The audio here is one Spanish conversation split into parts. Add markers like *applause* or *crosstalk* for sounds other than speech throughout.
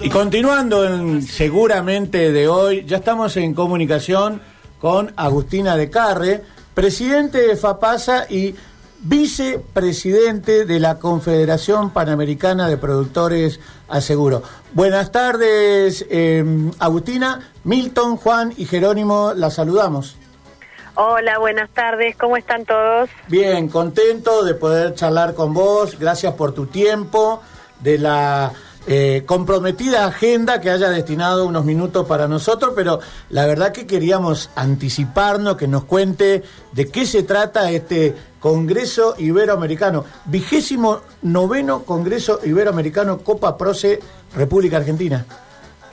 Y continuando en seguramente de hoy, ya estamos en comunicación con Agustina de Carre, presidente de FAPASA y vicepresidente de la Confederación Panamericana de Productores Aseguro. Buenas tardes, em, Agustina, Milton, Juan y Jerónimo, la saludamos. Hola, buenas tardes, ¿cómo están todos? Bien, contento de poder charlar con vos, gracias por tu tiempo, de la eh, comprometida agenda que haya destinado unos minutos para nosotros, pero la verdad que queríamos anticiparnos, que nos cuente de qué se trata este Congreso Iberoamericano, vigésimo noveno Congreso Iberoamericano Copa Proce República Argentina.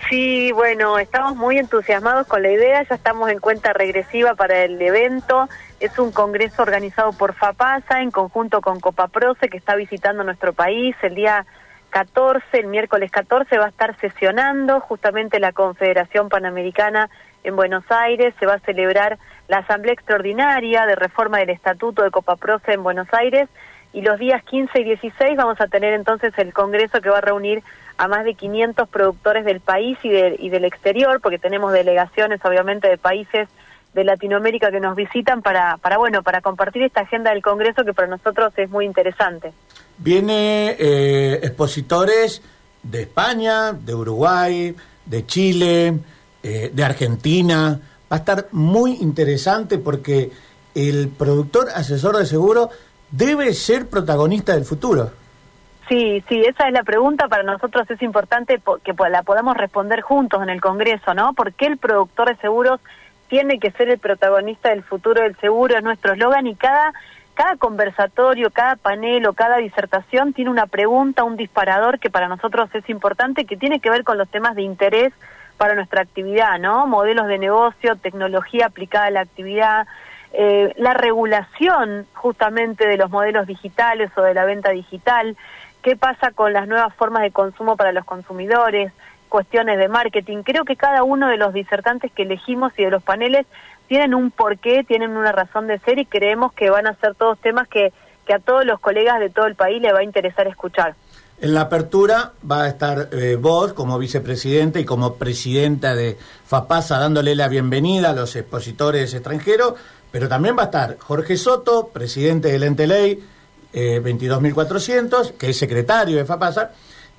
Sí, bueno, estamos muy entusiasmados con la idea, ya estamos en cuenta regresiva para el evento. Es un congreso organizado por FAPASA en conjunto con Copa Proce que está visitando nuestro país el día 14, el miércoles 14 va a estar sesionando justamente la Confederación Panamericana en Buenos Aires, se va a celebrar la Asamblea Extraordinaria de Reforma del Estatuto de Copaproce en Buenos Aires. Y los días 15 y 16 vamos a tener entonces el Congreso que va a reunir a más de 500 productores del país y, y del exterior, porque tenemos delegaciones obviamente de países de Latinoamérica que nos visitan para, para, bueno, para compartir esta agenda del Congreso que para nosotros es muy interesante. Viene eh, expositores de España, de Uruguay, de Chile, eh, de Argentina. Va a estar muy interesante porque el productor asesor de seguro debe ser protagonista del futuro. Sí, sí, esa es la pregunta. Para nosotros es importante que la podamos responder juntos en el Congreso, ¿no? ¿Por qué el productor de seguros tiene que ser el protagonista del futuro del seguro, es nuestro eslogan y cada, cada conversatorio, cada panel o cada disertación tiene una pregunta, un disparador que para nosotros es importante, que tiene que ver con los temas de interés para nuestra actividad, ¿no? Modelos de negocio, tecnología aplicada a la actividad, eh, la regulación justamente de los modelos digitales o de la venta digital, qué pasa con las nuevas formas de consumo para los consumidores, cuestiones de marketing. Creo que cada uno de los disertantes que elegimos y de los paneles tienen un porqué, tienen una razón de ser y creemos que van a ser todos temas que, que a todos los colegas de todo el país les va a interesar escuchar. En la apertura va a estar eh, vos como vicepresidente y como presidenta de FAPASA dándole la bienvenida a los expositores extranjeros, pero también va a estar Jorge Soto, presidente del ente ley eh, 22.400, que es secretario de FAPASA,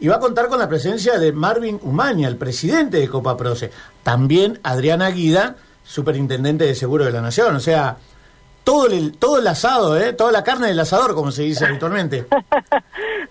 y va a contar con la presencia de Marvin Umaña, el presidente de Copa Proce. También Adriana Guida, superintendente de Seguro de la Nación. O sea, todo el, todo el asado, ¿eh? toda la carne del asador, como se dice habitualmente. *laughs*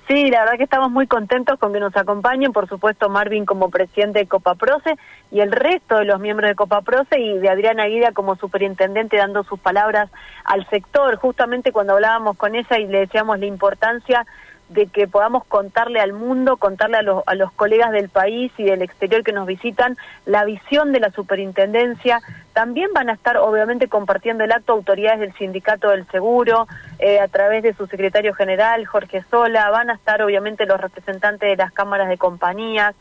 Sí, la verdad que estamos muy contentos con que nos acompañen, por supuesto Marvin como presidente de Copa Proce y el resto de los miembros de Copa Proce y de Adriana Guida como superintendente dando sus palabras al sector, justamente cuando hablábamos con ella y le decíamos la importancia de que podamos contarle al mundo, contarle a los, a los colegas del país y del exterior que nos visitan la visión de la superintendencia. También van a estar, obviamente, compartiendo el acto autoridades del Sindicato del Seguro, eh, a través de su secretario general, Jorge Sola. Van a estar, obviamente, los representantes de las cámaras de compañías.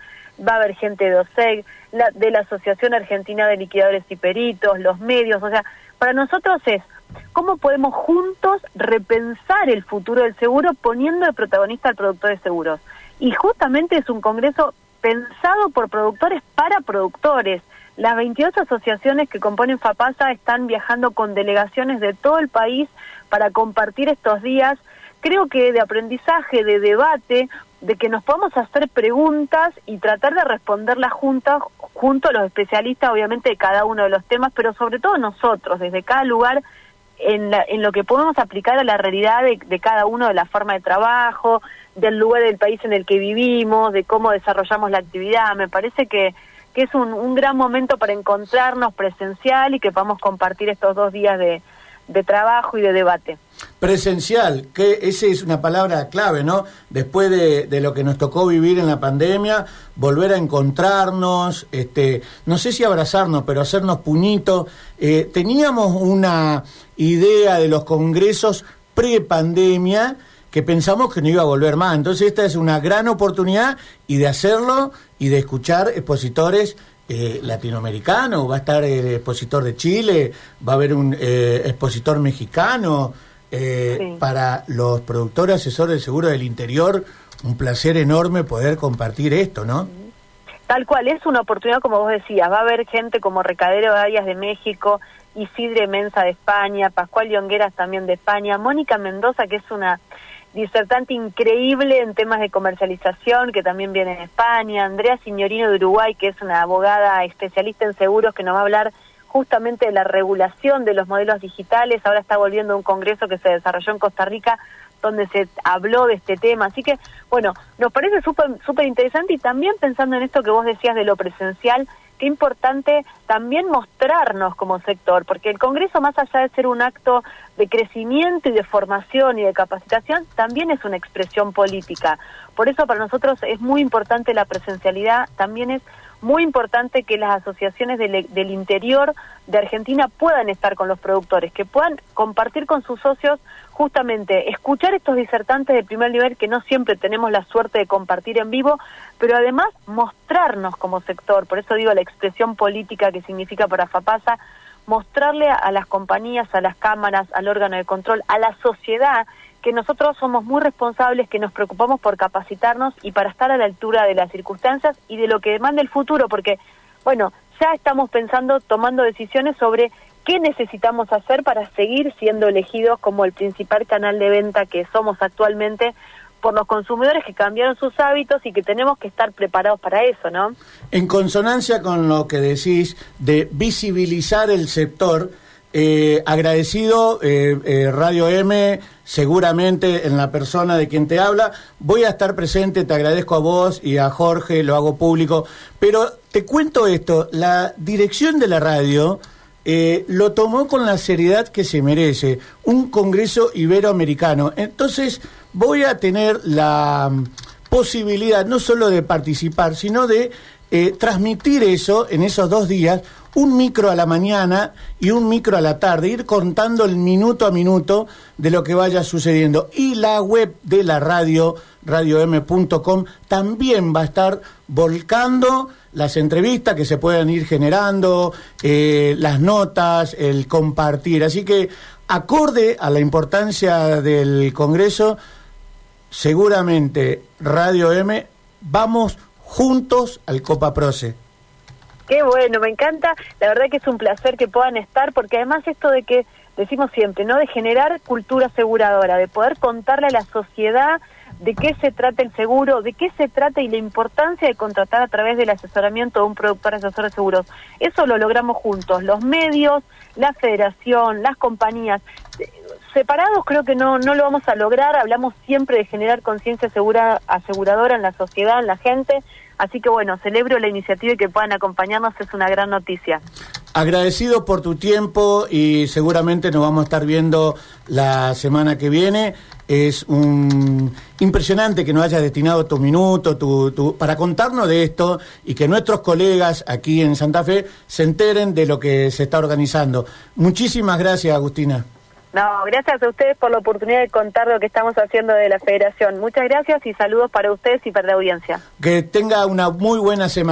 Va a haber gente de OSEG, la, de la Asociación Argentina de Liquidadores y Peritos, los medios. O sea, para nosotros es cómo podemos juntos repensar el futuro del seguro poniendo de protagonista al productor de seguros. Y justamente es un congreso pensado por productores para productores. Las 22 asociaciones que componen FAPASA están viajando con delegaciones de todo el país para compartir estos días, creo que de aprendizaje, de debate, de que nos podamos hacer preguntas y tratar de responderlas juntas, junto a los especialistas, obviamente, de cada uno de los temas, pero sobre todo nosotros, desde cada lugar, en, en lo que podemos aplicar a la realidad de, cada uno de la forma de trabajo, del lugar del país en el que vivimos, de cómo desarrollamos la actividad. Me parece que, que es un, un gran momento para encontrarnos presencial y que podamos compartir estos dos días de, de trabajo y de debate. Presencial, que esa es una palabra clave, ¿no? Después de, lo que nos tocó vivir en la pandemia, volver a encontrarnos, este, no sé si abrazarnos, pero hacernos puñitos. Eh, teníamos una idea de los congresos pre-pandemia que pensamos que no iba a volver más. Entonces esta es una gran oportunidad y de hacerlo y de escuchar expositores eh, latinoamericano, va a estar el expositor de Chile, va a haber un eh, expositor mexicano, eh, para los productores asesores de seguro del interior, un placer enorme poder compartir esto, ¿no? Tal cual, es una oportunidad, como vos decías, va a haber gente como Recadero Arias de México, Isidre Mensa de España, Pascual Yongueras también de España, Mónica Mendoza, que es una disertante increíble en temas de comercialización, que también viene de España, Andrea Signorino de Uruguay, que es una abogada especialista en seguros, que nos va a hablar justamente de la regulación de los modelos digitales, ahora está volviendo un congreso que se desarrolló en Costa Rica donde se habló de este tema. Así que, bueno, nos parece súper súper interesante y también pensando en esto que vos decías de lo presencial, qué importante también mostrarnos como sector, porque el Congreso, más allá de ser un acto de crecimiento y de formación y de capacitación, también es una expresión política. Por eso para nosotros es muy importante la presencialidad, también es muy importante que las asociaciones del, del, interior de Argentina puedan estar con los productores, que puedan compartir con sus socios justamente escuchar estos disertantes de primer nivel que no siempre tenemos la suerte de compartir en vivo, pero además mostrarnos como sector, por eso digo la expresión política que significa para FAPASA, mostrarle a las compañías, a las cámaras, al órgano de control, a la sociedad, que nosotros somos muy responsables, que nos preocupamos por capacitarnos y para estar a la altura de las circunstancias y de lo que demanda el futuro, porque, bueno, ya estamos pensando, tomando decisiones sobre qué necesitamos hacer para seguir siendo elegidos como el principal canal de venta que somos actualmente por los consumidores que cambiaron sus hábitos y que tenemos que estar preparados para eso, ¿no? En consonancia con lo que decís de visibilizar el sector, eh, agradecido, eh, eh, Radio M, seguramente en la persona de quien te habla. Voy a estar presente, te agradezco a vos y a Jorge, lo hago público. Pero te cuento esto, la dirección de la radio lo tomó con la seriedad que se merece, un Congreso Iberoamericano. Entonces voy a tener la mm, posibilidad no solo de participar, sino de transmitir eso en esos dos días un micro a la mañana y un micro a la tarde, ir contando el minuto a minuto de lo que vaya sucediendo. Y la web de la radio, radiom.com, también va a estar volcando las entrevistas que se puedan ir generando, eh, las notas, el compartir. Así que, acorde a la importancia del Congreso, seguramente Radio M, vamos juntos al Copa Proce. Qué bueno, me encanta. La verdad que es un placer que puedan estar, porque además esto de que decimos siempre, ¿no? De generar cultura aseguradora, de poder contarle a la sociedad de qué se trata el seguro, de qué se trata y la importancia de contratar a través del asesoramiento de un productor asesor de seguros. Eso lo logramos juntos, los medios, la federación, las compañías. Separados creo que no, no lo vamos a lograr, hablamos siempre de generar conciencia aseguradora en la sociedad, en la gente, Así que bueno, celebro la iniciativa y que puedan acompañarnos, es una gran noticia. Agradecido por tu tiempo y seguramente nos vamos a estar viendo la semana que viene. Es un impresionante que nos hayas destinado tu minuto tu, para contarnos de esto y que nuestros colegas aquí en Santa Fe se enteren de lo que se está organizando. Muchísimas gracias, Agustina. No, gracias a ustedes por la oportunidad de contar lo que estamos haciendo de la federación. Muchas gracias y saludos para ustedes y para la audiencia. Que tenga una muy buena semana.